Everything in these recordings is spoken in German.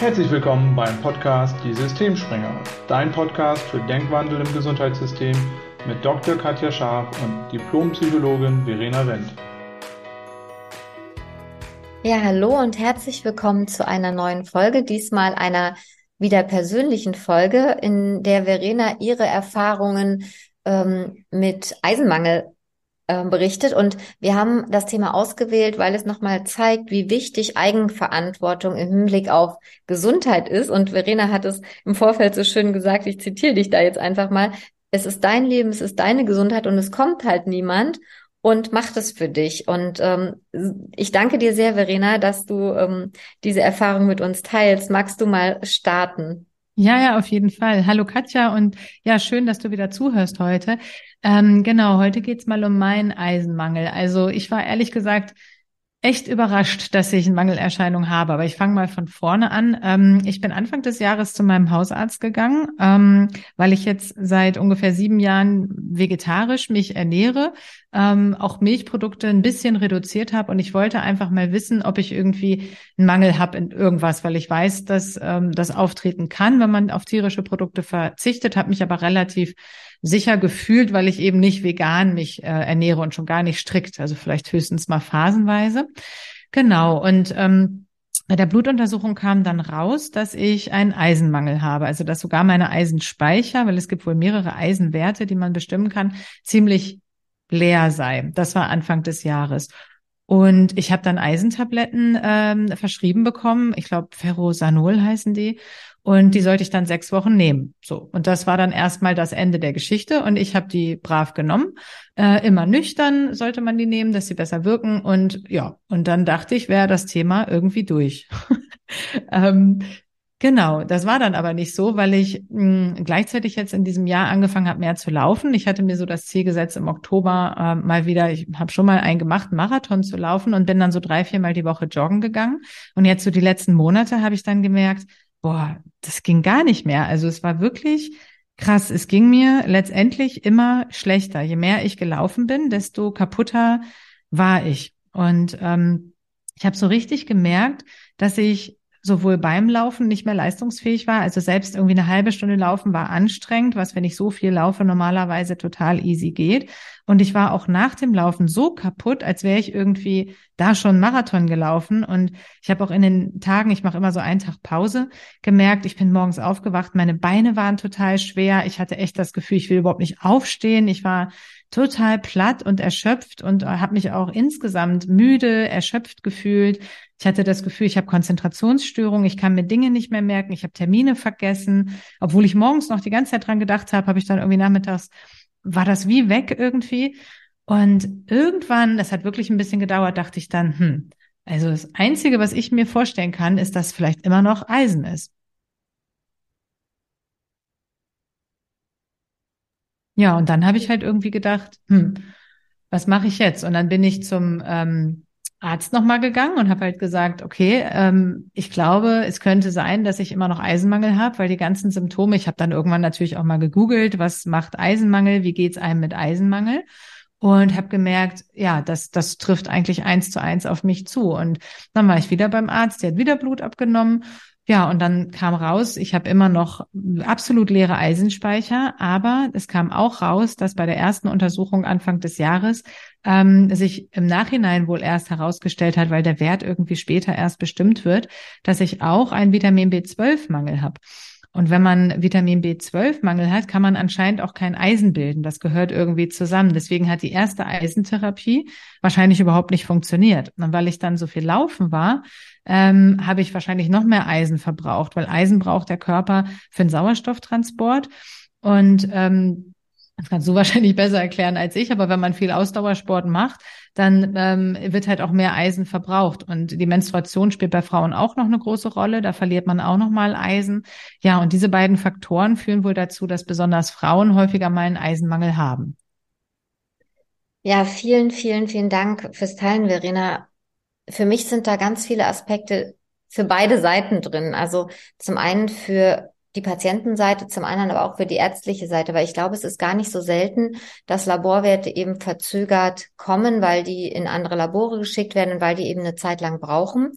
Herzlich willkommen beim Podcast Die Systemspringer, dein Podcast für Denkwandel im Gesundheitssystem mit Dr. Katja Scharf und Diplompsychologin Verena Wendt. Ja, hallo und herzlich willkommen zu einer neuen Folge, diesmal einer wieder persönlichen Folge, in der Verena ihre Erfahrungen ähm, mit Eisenmangel berichtet. Und wir haben das Thema ausgewählt, weil es nochmal zeigt, wie wichtig Eigenverantwortung im Hinblick auf Gesundheit ist. Und Verena hat es im Vorfeld so schön gesagt, ich zitiere dich da jetzt einfach mal. Es ist dein Leben, es ist deine Gesundheit und es kommt halt niemand und macht es für dich. Und ähm, ich danke dir sehr, Verena, dass du ähm, diese Erfahrung mit uns teilst. Magst du mal starten? Ja, ja, auf jeden Fall. Hallo Katja und ja, schön, dass du wieder zuhörst heute. Ähm, genau, heute geht's mal um meinen Eisenmangel. Also ich war ehrlich gesagt echt überrascht, dass ich eine Mangelerscheinung habe. Aber ich fange mal von vorne an. Ähm, ich bin Anfang des Jahres zu meinem Hausarzt gegangen, ähm, weil ich jetzt seit ungefähr sieben Jahren vegetarisch mich ernähre, ähm, auch Milchprodukte ein bisschen reduziert habe und ich wollte einfach mal wissen, ob ich irgendwie einen Mangel habe in irgendwas, weil ich weiß, dass ähm, das auftreten kann, wenn man auf tierische Produkte verzichtet, habe mich aber relativ sicher gefühlt, weil ich eben nicht vegan mich äh, ernähre und schon gar nicht strikt, also vielleicht höchstens mal phasenweise. Genau. Und ähm, bei der Blutuntersuchung kam dann raus, dass ich einen Eisenmangel habe, also dass sogar meine Eisenspeicher, weil es gibt wohl mehrere Eisenwerte, die man bestimmen kann, ziemlich leer sei. Das war Anfang des Jahres. Und ich habe dann Eisentabletten ähm, verschrieben bekommen. Ich glaube, Ferrosanol heißen die. Und die sollte ich dann sechs Wochen nehmen. So. Und das war dann erstmal das Ende der Geschichte. Und ich habe die brav genommen. Äh, immer nüchtern sollte man die nehmen, dass sie besser wirken. Und ja, und dann dachte ich, wäre das Thema irgendwie durch. ähm, Genau, das war dann aber nicht so, weil ich mh, hm, gleichzeitig jetzt in diesem Jahr angefangen habe, mehr zu laufen. Ich hatte mir so das Ziel gesetzt, im Oktober äh, mal wieder, ich habe schon mal einen gemacht, Marathon zu laufen und bin dann so drei, vier Mal die Woche joggen gegangen. Und jetzt so die letzten Monate habe ich dann gemerkt, boah, das ging gar nicht mehr. Also es war wirklich krass. Es ging mir letztendlich immer schlechter. Je mehr ich gelaufen bin, desto kaputter war ich. Und ähm, ich habe so richtig gemerkt, dass ich sowohl beim Laufen nicht mehr leistungsfähig war. Also selbst irgendwie eine halbe Stunde laufen war anstrengend, was, wenn ich so viel laufe, normalerweise total easy geht. Und ich war auch nach dem Laufen so kaputt, als wäre ich irgendwie da schon Marathon gelaufen. Und ich habe auch in den Tagen, ich mache immer so einen Tag Pause, gemerkt, ich bin morgens aufgewacht, meine Beine waren total schwer. Ich hatte echt das Gefühl, ich will überhaupt nicht aufstehen. Ich war total platt und erschöpft und habe mich auch insgesamt müde, erschöpft gefühlt. Ich hatte das Gefühl, ich habe Konzentrationsstörungen, ich kann mir Dinge nicht mehr merken, ich habe Termine vergessen. Obwohl ich morgens noch die ganze Zeit dran gedacht habe, habe ich dann irgendwie nachmittags, war das wie weg irgendwie. Und irgendwann, das hat wirklich ein bisschen gedauert, dachte ich dann, hm, also das Einzige, was ich mir vorstellen kann, ist, dass vielleicht immer noch Eisen ist. Ja, und dann habe ich halt irgendwie gedacht, hm, was mache ich jetzt? Und dann bin ich zum ähm, Arzt nochmal gegangen und habe halt gesagt, okay, ähm, ich glaube, es könnte sein, dass ich immer noch Eisenmangel habe, weil die ganzen Symptome, ich habe dann irgendwann natürlich auch mal gegoogelt, was macht Eisenmangel, wie geht's einem mit Eisenmangel und habe gemerkt, ja, das, das trifft eigentlich eins zu eins auf mich zu. Und dann war ich wieder beim Arzt, der hat wieder Blut abgenommen ja, und dann kam raus, ich habe immer noch absolut leere Eisenspeicher, aber es kam auch raus, dass bei der ersten Untersuchung Anfang des Jahres ähm, sich im Nachhinein wohl erst herausgestellt hat, weil der Wert irgendwie später erst bestimmt wird, dass ich auch einen Vitamin B12-Mangel habe. Und wenn man Vitamin B12-Mangel hat, kann man anscheinend auch kein Eisen bilden. Das gehört irgendwie zusammen. Deswegen hat die erste Eisentherapie wahrscheinlich überhaupt nicht funktioniert. Und weil ich dann so viel laufen war, ähm, habe ich wahrscheinlich noch mehr Eisen verbraucht, weil Eisen braucht der Körper für den Sauerstofftransport. Und ähm, das kannst du wahrscheinlich besser erklären als ich, aber wenn man viel Ausdauersport macht, dann ähm, wird halt auch mehr Eisen verbraucht. Und die Menstruation spielt bei Frauen auch noch eine große Rolle. Da verliert man auch noch mal Eisen. Ja, und diese beiden Faktoren führen wohl dazu, dass besonders Frauen häufiger mal einen Eisenmangel haben. Ja, vielen, vielen, vielen Dank fürs Teilen, Verena. Für mich sind da ganz viele Aspekte für beide Seiten drin. Also zum einen für die Patientenseite, zum anderen aber auch für die ärztliche Seite, weil ich glaube, es ist gar nicht so selten, dass Laborwerte eben verzögert kommen, weil die in andere Labore geschickt werden und weil die eben eine Zeit lang brauchen.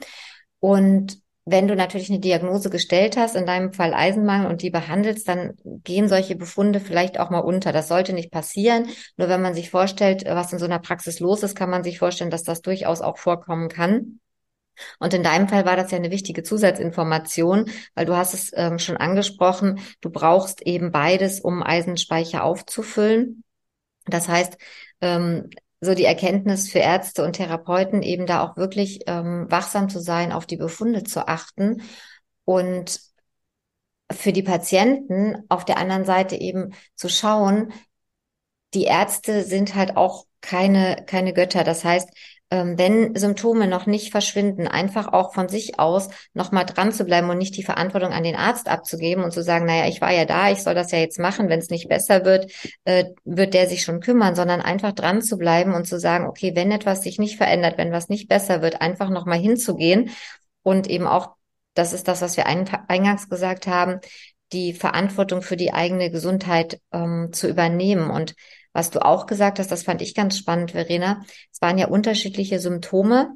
Und wenn du natürlich eine Diagnose gestellt hast, in deinem Fall Eisenmangel und die behandelst, dann gehen solche Befunde vielleicht auch mal unter. Das sollte nicht passieren. Nur wenn man sich vorstellt, was in so einer Praxis los ist, kann man sich vorstellen, dass das durchaus auch vorkommen kann. Und in deinem Fall war das ja eine wichtige Zusatzinformation, weil du hast es ähm, schon angesprochen, du brauchst eben beides, um Eisenspeicher aufzufüllen. Das heißt, ähm, so die Erkenntnis für Ärzte und Therapeuten eben da auch wirklich ähm, wachsam zu sein, auf die Befunde zu achten und für die Patienten auf der anderen Seite eben zu schauen, die Ärzte sind halt auch keine, keine Götter. Das heißt, wenn Symptome noch nicht verschwinden, einfach auch von sich aus nochmal dran zu bleiben und nicht die Verantwortung an den Arzt abzugeben und zu sagen, naja, ich war ja da, ich soll das ja jetzt machen, wenn es nicht besser wird, äh, wird der sich schon kümmern, sondern einfach dran zu bleiben und zu sagen, okay, wenn etwas sich nicht verändert, wenn was nicht besser wird, einfach nochmal hinzugehen und eben auch, das ist das, was wir eingangs gesagt haben, die Verantwortung für die eigene Gesundheit ähm, zu übernehmen. Und was du auch gesagt hast, das fand ich ganz spannend, Verena. Es waren ja unterschiedliche Symptome.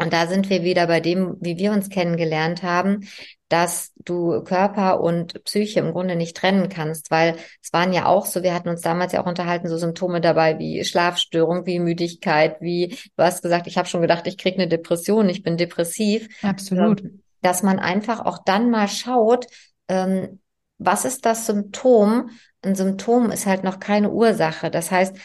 Und da sind wir wieder bei dem, wie wir uns kennengelernt haben, dass du Körper und Psyche im Grunde nicht trennen kannst, weil es waren ja auch so, wir hatten uns damals ja auch unterhalten, so Symptome dabei wie Schlafstörung, wie Müdigkeit, wie du hast gesagt, ich habe schon gedacht, ich kriege eine Depression, ich bin depressiv. Absolut. Ähm, dass man einfach auch dann mal schaut, ähm, was ist das Symptom ein Symptom ist halt noch keine Ursache. Das heißt,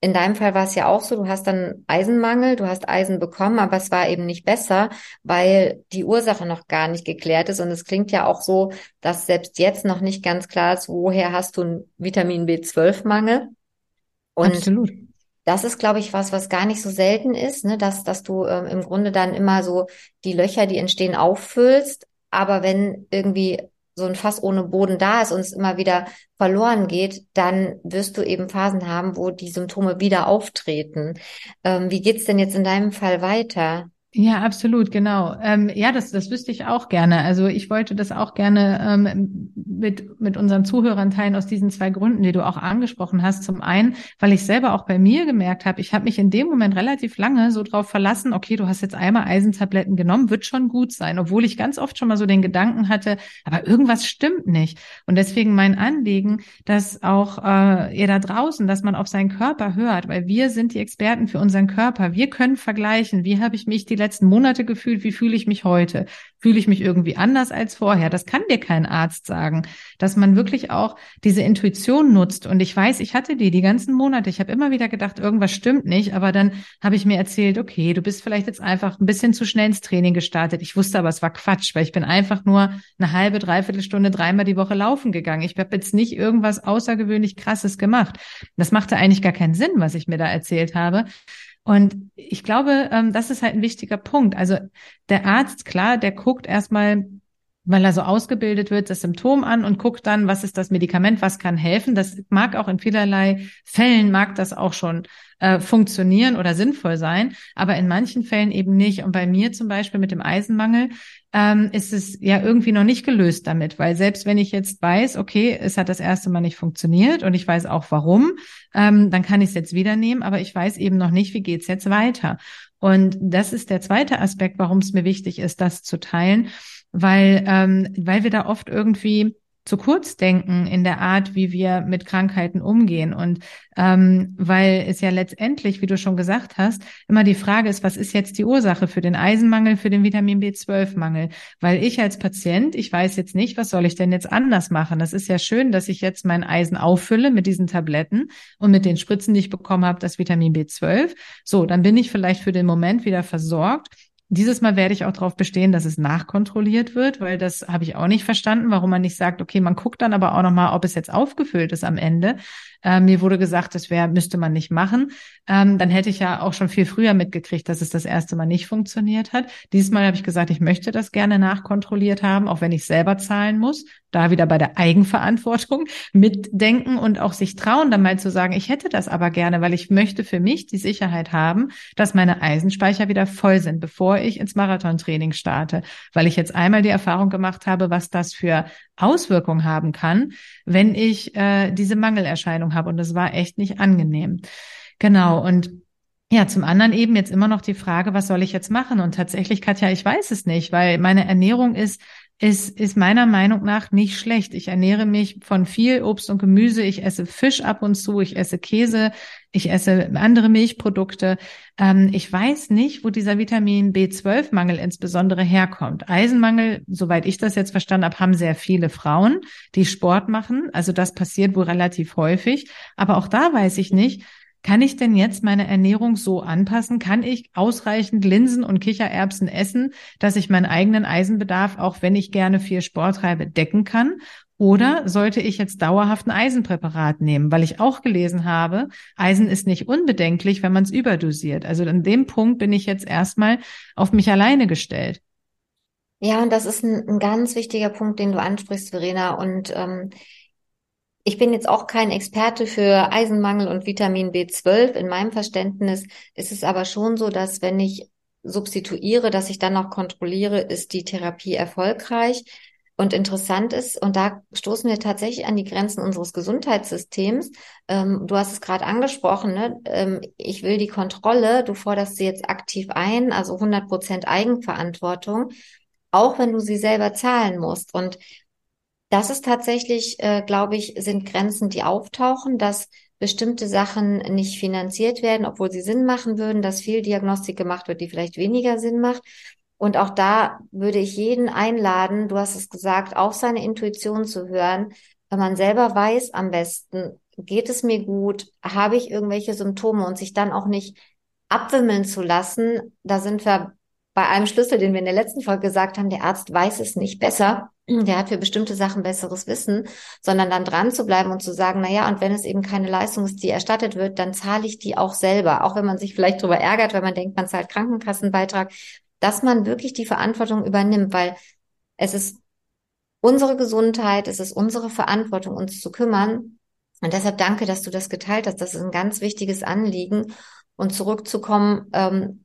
in deinem Fall war es ja auch so, du hast dann Eisenmangel, du hast Eisen bekommen, aber es war eben nicht besser, weil die Ursache noch gar nicht geklärt ist. Und es klingt ja auch so, dass selbst jetzt noch nicht ganz klar ist, woher hast du einen Vitamin B12-Mangel. Und Absolut. Das ist, glaube ich, was, was gar nicht so selten ist, ne? dass, dass du ähm, im Grunde dann immer so die Löcher, die entstehen, auffüllst. Aber wenn irgendwie so ein Fass ohne Boden da ist und es immer wieder verloren geht, dann wirst du eben Phasen haben, wo die Symptome wieder auftreten. Ähm, wie geht's denn jetzt in deinem Fall weiter? Ja, absolut, genau. Ähm, ja, das, das wüsste ich auch gerne. Also ich wollte das auch gerne ähm, mit, mit unseren Zuhörern teilen aus diesen zwei Gründen, die du auch angesprochen hast. Zum einen, weil ich selber auch bei mir gemerkt habe, ich habe mich in dem Moment relativ lange so drauf verlassen, okay, du hast jetzt einmal Eisentabletten genommen, wird schon gut sein, obwohl ich ganz oft schon mal so den Gedanken hatte, aber irgendwas stimmt nicht. Und deswegen mein Anliegen, dass auch äh, ihr da draußen, dass man auf seinen Körper hört, weil wir sind die Experten für unseren Körper. Wir können vergleichen, wie habe ich mich die letzten Monate gefühlt, wie fühle ich mich heute? Fühle ich mich irgendwie anders als vorher? Das kann dir kein Arzt sagen, dass man wirklich auch diese Intuition nutzt. Und ich weiß, ich hatte die die ganzen Monate. Ich habe immer wieder gedacht, irgendwas stimmt nicht. Aber dann habe ich mir erzählt, okay, du bist vielleicht jetzt einfach ein bisschen zu schnell ins Training gestartet. Ich wusste aber, es war Quatsch, weil ich bin einfach nur eine halbe, dreiviertel Stunde dreimal die Woche laufen gegangen. Ich habe jetzt nicht irgendwas außergewöhnlich Krasses gemacht. Das machte eigentlich gar keinen Sinn, was ich mir da erzählt habe. Und ich glaube, ähm, das ist halt ein wichtiger Punkt. Also der Arzt, klar, der guckt erstmal, weil er so ausgebildet wird, das Symptom an und guckt dann, was ist das Medikament, was kann helfen. Das mag auch in vielerlei Fällen, mag das auch schon äh, funktionieren oder sinnvoll sein, aber in manchen Fällen eben nicht. Und bei mir zum Beispiel mit dem Eisenmangel ähm, ist es ja irgendwie noch nicht gelöst damit, weil selbst wenn ich jetzt weiß, okay, es hat das erste Mal nicht funktioniert und ich weiß auch warum, ähm, dann kann ich es jetzt wieder nehmen, aber ich weiß eben noch nicht, wie geht's jetzt weiter. Und das ist der zweite Aspekt, warum es mir wichtig ist, das zu teilen, weil ähm, weil wir da oft irgendwie zu kurz denken in der Art, wie wir mit Krankheiten umgehen. Und ähm, weil es ja letztendlich, wie du schon gesagt hast, immer die Frage ist, was ist jetzt die Ursache für den Eisenmangel, für den Vitamin B12-Mangel? Weil ich als Patient, ich weiß jetzt nicht, was soll ich denn jetzt anders machen? Das ist ja schön, dass ich jetzt mein Eisen auffülle mit diesen Tabletten und mit den Spritzen, die ich bekommen habe, das Vitamin B12. So, dann bin ich vielleicht für den Moment wieder versorgt. Dieses Mal werde ich auch darauf bestehen, dass es nachkontrolliert wird, weil das habe ich auch nicht verstanden, warum man nicht sagt, okay, man guckt dann aber auch nochmal, ob es jetzt aufgefüllt ist am Ende. Ähm, mir wurde gesagt, das wäre, müsste man nicht machen. Ähm, dann hätte ich ja auch schon viel früher mitgekriegt, dass es das erste Mal nicht funktioniert hat. Dieses Mal habe ich gesagt, ich möchte das gerne nachkontrolliert haben, auch wenn ich selber zahlen muss. Da wieder bei der Eigenverantwortung mitdenken und auch sich trauen, dann mal zu sagen, ich hätte das aber gerne, weil ich möchte für mich die Sicherheit haben, dass meine Eisenspeicher wieder voll sind, bevor ich ins Marathontraining starte, weil ich jetzt einmal die Erfahrung gemacht habe, was das für Auswirkungen haben kann, wenn ich äh, diese Mangelerscheinung habe. Und das war echt nicht angenehm. Genau. Und Ja, zum anderen eben jetzt immer noch die Frage, was soll ich jetzt machen? Und tatsächlich, Katja, ich weiß es nicht, weil meine Ernährung ist ist, ist meiner Meinung nach nicht schlecht. Ich ernähre mich von viel Obst und Gemüse. Ich esse Fisch ab und zu. Ich esse Käse. Ich esse andere Milchprodukte. Ähm, ich weiß nicht, wo dieser Vitamin B12-Mangel insbesondere herkommt. Eisenmangel, soweit ich das jetzt verstanden habe, haben sehr viele Frauen, die Sport machen. Also das passiert wohl relativ häufig. Aber auch da weiß ich nicht, kann ich denn jetzt meine Ernährung so anpassen? Kann ich ausreichend Linsen und Kichererbsen essen, dass ich meinen eigenen Eisenbedarf, auch wenn ich gerne viel Sport treibe, decken kann? Oder sollte ich jetzt dauerhaft ein Eisenpräparat nehmen? Weil ich auch gelesen habe, Eisen ist nicht unbedenklich, wenn man es überdosiert. Also an dem Punkt bin ich jetzt erstmal auf mich alleine gestellt. Ja, und das ist ein, ein ganz wichtiger Punkt, den du ansprichst, Verena. Und ähm, ich bin jetzt auch kein Experte für Eisenmangel und Vitamin B12. In meinem Verständnis ist es aber schon so, dass wenn ich substituiere, dass ich dann auch kontrolliere, ist die Therapie erfolgreich. Und interessant ist, und da stoßen wir tatsächlich an die Grenzen unseres Gesundheitssystems. Ähm, du hast es gerade angesprochen, ne? Ähm, ich will die Kontrolle, du forderst sie jetzt aktiv ein, also 100 Prozent Eigenverantwortung, auch wenn du sie selber zahlen musst. Und das ist tatsächlich, äh, glaube ich, sind Grenzen, die auftauchen, dass bestimmte Sachen nicht finanziert werden, obwohl sie Sinn machen würden, dass viel Diagnostik gemacht wird, die vielleicht weniger Sinn macht. Und auch da würde ich jeden einladen, du hast es gesagt, auch seine Intuition zu hören, wenn man selber weiß am besten, geht es mir gut, habe ich irgendwelche Symptome und sich dann auch nicht abwimmeln zu lassen. Da sind wir bei einem Schlüssel, den wir in der letzten Folge gesagt haben, der Arzt weiß es nicht besser der hat für bestimmte Sachen besseres Wissen, sondern dann dran zu bleiben und zu sagen, na ja, und wenn es eben keine Leistung ist, die erstattet wird, dann zahle ich die auch selber, auch wenn man sich vielleicht darüber ärgert, weil man denkt, man zahlt Krankenkassenbeitrag, dass man wirklich die Verantwortung übernimmt, weil es ist unsere Gesundheit, es ist unsere Verantwortung, uns zu kümmern. Und deshalb danke, dass du das geteilt hast. Das ist ein ganz wichtiges Anliegen. Und zurückzukommen, ähm,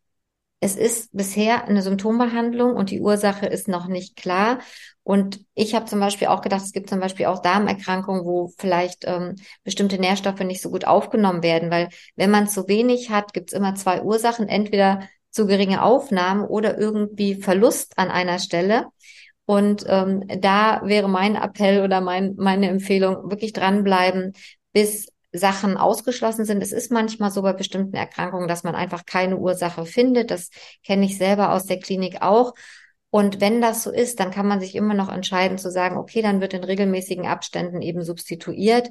es ist bisher eine Symptombehandlung und die Ursache ist noch nicht klar. Und ich habe zum Beispiel auch gedacht, es gibt zum Beispiel auch Darmerkrankungen, wo vielleicht ähm, bestimmte Nährstoffe nicht so gut aufgenommen werden, weil wenn man zu wenig hat, gibt es immer zwei Ursachen, entweder zu geringe Aufnahmen oder irgendwie Verlust an einer Stelle. Und ähm, da wäre mein Appell oder mein, meine Empfehlung, wirklich dranbleiben, bis Sachen ausgeschlossen sind. Es ist manchmal so bei bestimmten Erkrankungen, dass man einfach keine Ursache findet. Das kenne ich selber aus der Klinik auch. Und wenn das so ist, dann kann man sich immer noch entscheiden zu sagen, okay, dann wird in regelmäßigen Abständen eben substituiert.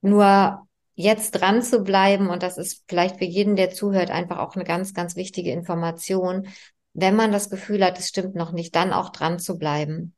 Nur jetzt dran zu bleiben, und das ist vielleicht für jeden, der zuhört, einfach auch eine ganz, ganz wichtige Information. Wenn man das Gefühl hat, es stimmt noch nicht, dann auch dran zu bleiben.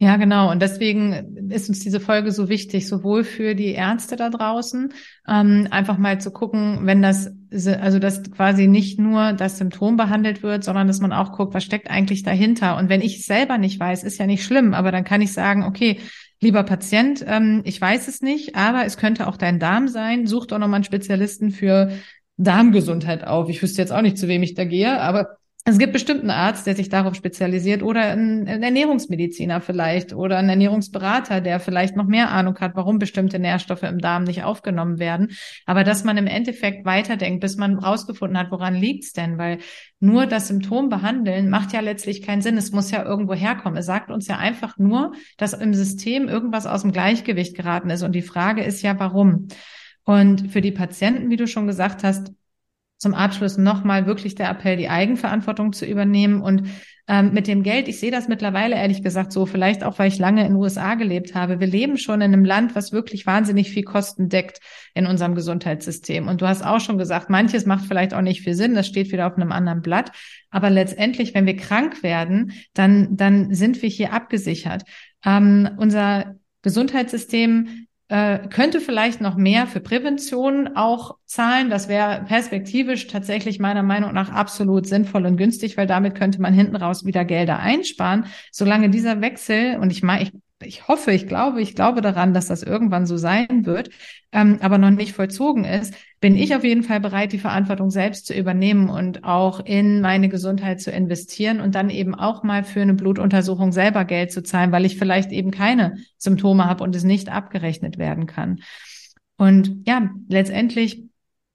Ja, genau. Und deswegen ist uns diese Folge so wichtig, sowohl für die Ärzte da draußen, ähm, einfach mal zu gucken, wenn das, also dass quasi nicht nur das Symptom behandelt wird, sondern dass man auch guckt, was steckt eigentlich dahinter. Und wenn ich es selber nicht weiß, ist ja nicht schlimm, aber dann kann ich sagen, okay, lieber Patient, ähm, ich weiß es nicht, aber es könnte auch dein Darm sein. Such doch nochmal einen Spezialisten für Darmgesundheit auf. Ich wüsste jetzt auch nicht, zu wem ich da gehe, aber es gibt bestimmt einen Arzt, der sich darauf spezialisiert oder ein, Ernährungsmediziner vielleicht oder ein Ernährungsberater, der vielleicht noch mehr Ahnung hat, warum bestimmte Nährstoffe im Darm nicht aufgenommen werden. Aber dass man im Endeffekt weiterdenkt, bis man rausgefunden hat, woran liegt's denn? Weil nur das Symptom behandeln macht ja letztlich keinen Sinn. Es muss ja irgendwo herkommen. Es sagt uns ja einfach nur, dass im System irgendwas aus dem Gleichgewicht geraten ist. Und die Frage ist ja, warum? Und für die Patienten, wie du schon gesagt hast, zum Abschluss nochmal wirklich der Appell, die Eigenverantwortung zu übernehmen und ähm, mit dem Geld, ich sehe das mittlerweile ehrlich gesagt so, vielleicht auch, weil ich lange in den USA gelebt habe. Wir leben schon in einem Land, was wirklich wahnsinnig viel Kosten deckt in unserem Gesundheitssystem. Und du hast auch schon gesagt, manches macht vielleicht auch nicht viel Sinn, das steht wieder auf einem anderen Blatt. Aber letztendlich, wenn wir krank werden, dann, dann sind wir hier abgesichert. Ähm, unser Gesundheitssystem äh, könnte vielleicht noch mehr für Prävention auch zahlen. Das wäre perspektivisch tatsächlich meiner Meinung nach absolut sinnvoll und günstig, weil damit könnte man hinten raus wieder Gelder einsparen. Solange dieser Wechsel, und ich meine, ich ich hoffe, ich glaube, ich glaube daran, dass das irgendwann so sein wird, ähm, aber noch nicht vollzogen ist, bin ich auf jeden Fall bereit, die Verantwortung selbst zu übernehmen und auch in meine Gesundheit zu investieren und dann eben auch mal für eine Blutuntersuchung selber Geld zu zahlen, weil ich vielleicht eben keine Symptome habe und es nicht abgerechnet werden kann. Und ja, letztendlich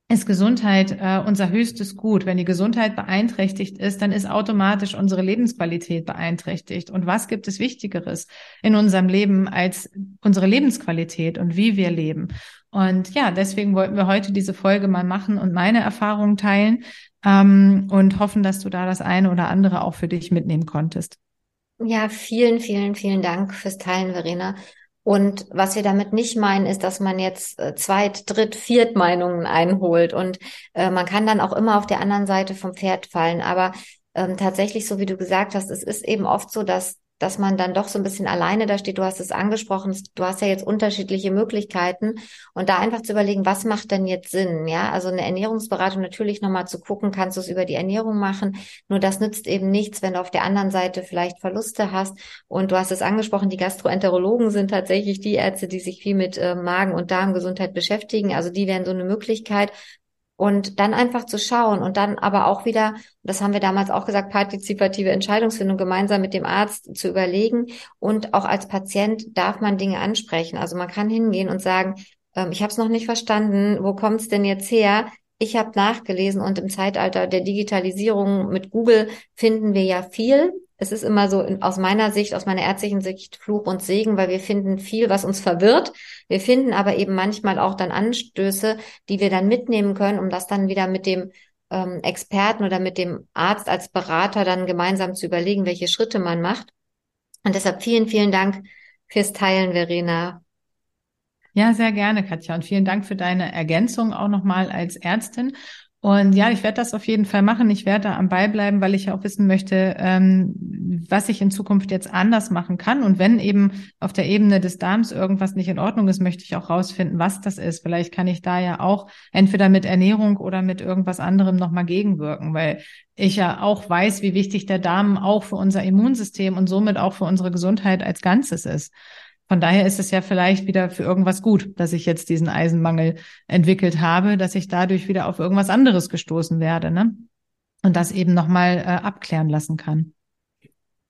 ist Gesundheit äh, unser höchstes Gut. Wenn die Gesundheit beeinträchtigt ist, dann ist automatisch unsere Lebensqualität beeinträchtigt. Und was gibt es Wichtigeres in unserem Leben als unsere Lebensqualität und wie wir leben? Und ja, deswegen wollten wir heute diese Folge mal machen und meine Erfahrungen teilen ähm, und hoffen, dass du da das eine oder andere auch für dich mitnehmen konntest. Ja, vielen, vielen, vielen Dank fürs Teilen, Verena. Und was wir damit nicht meinen, ist, dass man jetzt äh, Zweit-, Dritt-, Viert-Meinungen einholt. Und äh, man kann dann auch immer auf der anderen Seite vom Pferd fallen. Aber ähm, tatsächlich, so wie du gesagt hast, es ist eben oft so, dass dass man dann doch so ein bisschen alleine da steht. Du hast es angesprochen, du hast ja jetzt unterschiedliche Möglichkeiten und da einfach zu überlegen, was macht denn jetzt Sinn? Ja, also eine Ernährungsberatung natürlich nochmal zu gucken, kannst du es über die Ernährung machen? Nur das nützt eben nichts, wenn du auf der anderen Seite vielleicht Verluste hast. Und du hast es angesprochen, die Gastroenterologen sind tatsächlich die Ärzte, die sich viel mit äh, Magen- und Darmgesundheit beschäftigen. Also die wären so eine Möglichkeit. Und dann einfach zu schauen und dann aber auch wieder, das haben wir damals auch gesagt, partizipative Entscheidungsfindung gemeinsam mit dem Arzt zu überlegen. Und auch als Patient darf man Dinge ansprechen. Also man kann hingehen und sagen, ähm, ich habe es noch nicht verstanden, wo kommt es denn jetzt her? Ich habe nachgelesen und im Zeitalter der Digitalisierung mit Google finden wir ja viel es ist immer so aus meiner Sicht, aus meiner ärztlichen Sicht Fluch und Segen, weil wir finden viel, was uns verwirrt. Wir finden aber eben manchmal auch dann Anstöße, die wir dann mitnehmen können, um das dann wieder mit dem ähm, Experten oder mit dem Arzt als Berater dann gemeinsam zu überlegen, welche Schritte man macht. Und deshalb vielen, vielen Dank fürs Teilen, Verena. Ja, sehr gerne, Katja. Und vielen Dank für deine Ergänzung auch nochmal als Ärztin. Und ja, ich werde das auf jeden Fall machen. Ich werde da am Ball bleiben, weil ich auch wissen möchte, ähm, was ich in Zukunft jetzt anders machen kann. Und wenn eben auf der Ebene des Darms irgendwas nicht in Ordnung ist, möchte ich auch rausfinden, was das ist. Vielleicht kann ich da ja auch entweder mit Ernährung oder mit irgendwas anderem nochmal gegenwirken, weil ich ja auch weiß, wie wichtig der Darm auch für unser Immunsystem und somit auch für unsere Gesundheit als Ganzes ist. Von daher ist es ja vielleicht wieder für irgendwas gut, dass ich jetzt diesen Eisenmangel entwickelt habe, dass ich dadurch wieder auf irgendwas anderes gestoßen werde, ne? Und das eben nochmal äh, abklären lassen kann.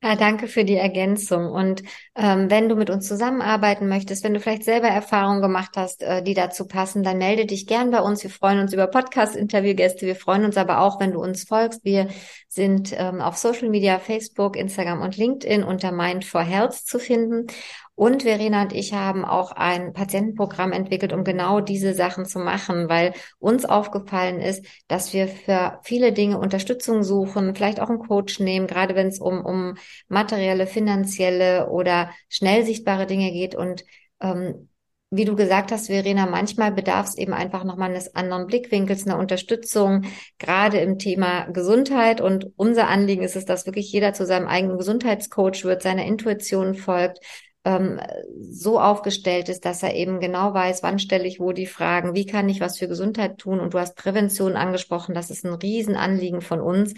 Ja, danke für die Ergänzung. Und ähm, wenn du mit uns zusammenarbeiten möchtest, wenn du vielleicht selber Erfahrungen gemacht hast, äh, die dazu passen, dann melde dich gern bei uns. Wir freuen uns über Podcast-Interviewgäste. Wir freuen uns aber auch, wenn du uns folgst. Wir sind ähm, auf Social Media, Facebook, Instagram und LinkedIn unter Mind for Health zu finden. Und Verena und ich haben auch ein Patientenprogramm entwickelt, um genau diese Sachen zu machen, weil uns aufgefallen ist, dass wir für viele Dinge Unterstützung suchen, vielleicht auch einen Coach nehmen, gerade wenn es um, um materielle, finanzielle oder schnell sichtbare Dinge geht. Und ähm, wie du gesagt hast, Verena, manchmal bedarf es eben einfach nochmal eines anderen Blickwinkels, einer Unterstützung, gerade im Thema Gesundheit. Und unser Anliegen ist es, dass wirklich jeder zu seinem eigenen Gesundheitscoach wird, seiner Intuition folgt, ähm, so aufgestellt ist, dass er eben genau weiß, wann stelle ich wo die Fragen, wie kann ich was für Gesundheit tun. Und du hast Prävention angesprochen, das ist ein Riesenanliegen von uns.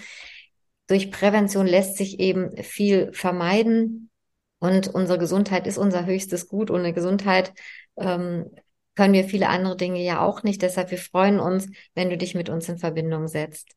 Durch Prävention lässt sich eben viel vermeiden. Und unsere Gesundheit ist unser höchstes Gut. Ohne Gesundheit ähm, können wir viele andere Dinge ja auch nicht. Deshalb wir freuen uns, wenn du dich mit uns in Verbindung setzt.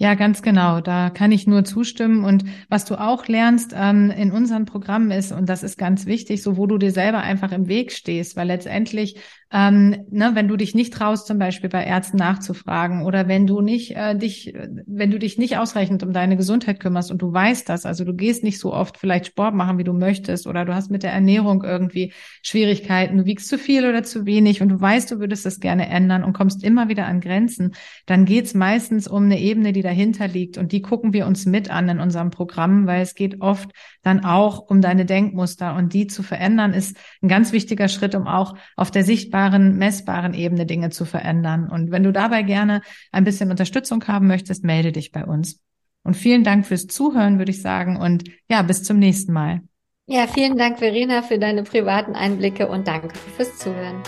Ja, ganz genau. Da kann ich nur zustimmen. Und was du auch lernst ähm, in unseren Programmen ist, und das ist ganz wichtig, so wo du dir selber einfach im Weg stehst, weil letztendlich ähm, ne, wenn du dich nicht traust, zum Beispiel bei Ärzten nachzufragen oder wenn du nicht äh, dich, wenn du dich nicht ausreichend um deine Gesundheit kümmerst und du weißt das, also du gehst nicht so oft vielleicht Sport machen, wie du möchtest, oder du hast mit der Ernährung irgendwie Schwierigkeiten, du wiegst zu viel oder zu wenig und du weißt, du würdest das gerne ändern und kommst immer wieder an Grenzen, dann geht's meistens um eine Ebene, die dahinter liegt und die gucken wir uns mit an in unserem Programm, weil es geht oft dann auch um deine Denkmuster und die zu verändern ist ein ganz wichtiger Schritt, um auch auf der sichtbaren sichtbaren, messbaren Ebene Dinge zu verändern. Und wenn du dabei gerne ein bisschen Unterstützung haben möchtest, melde dich bei uns. Und vielen Dank fürs Zuhören, würde ich sagen. Und ja, bis zum nächsten Mal. Ja, vielen Dank, Verena, für deine privaten Einblicke und danke fürs Zuhören.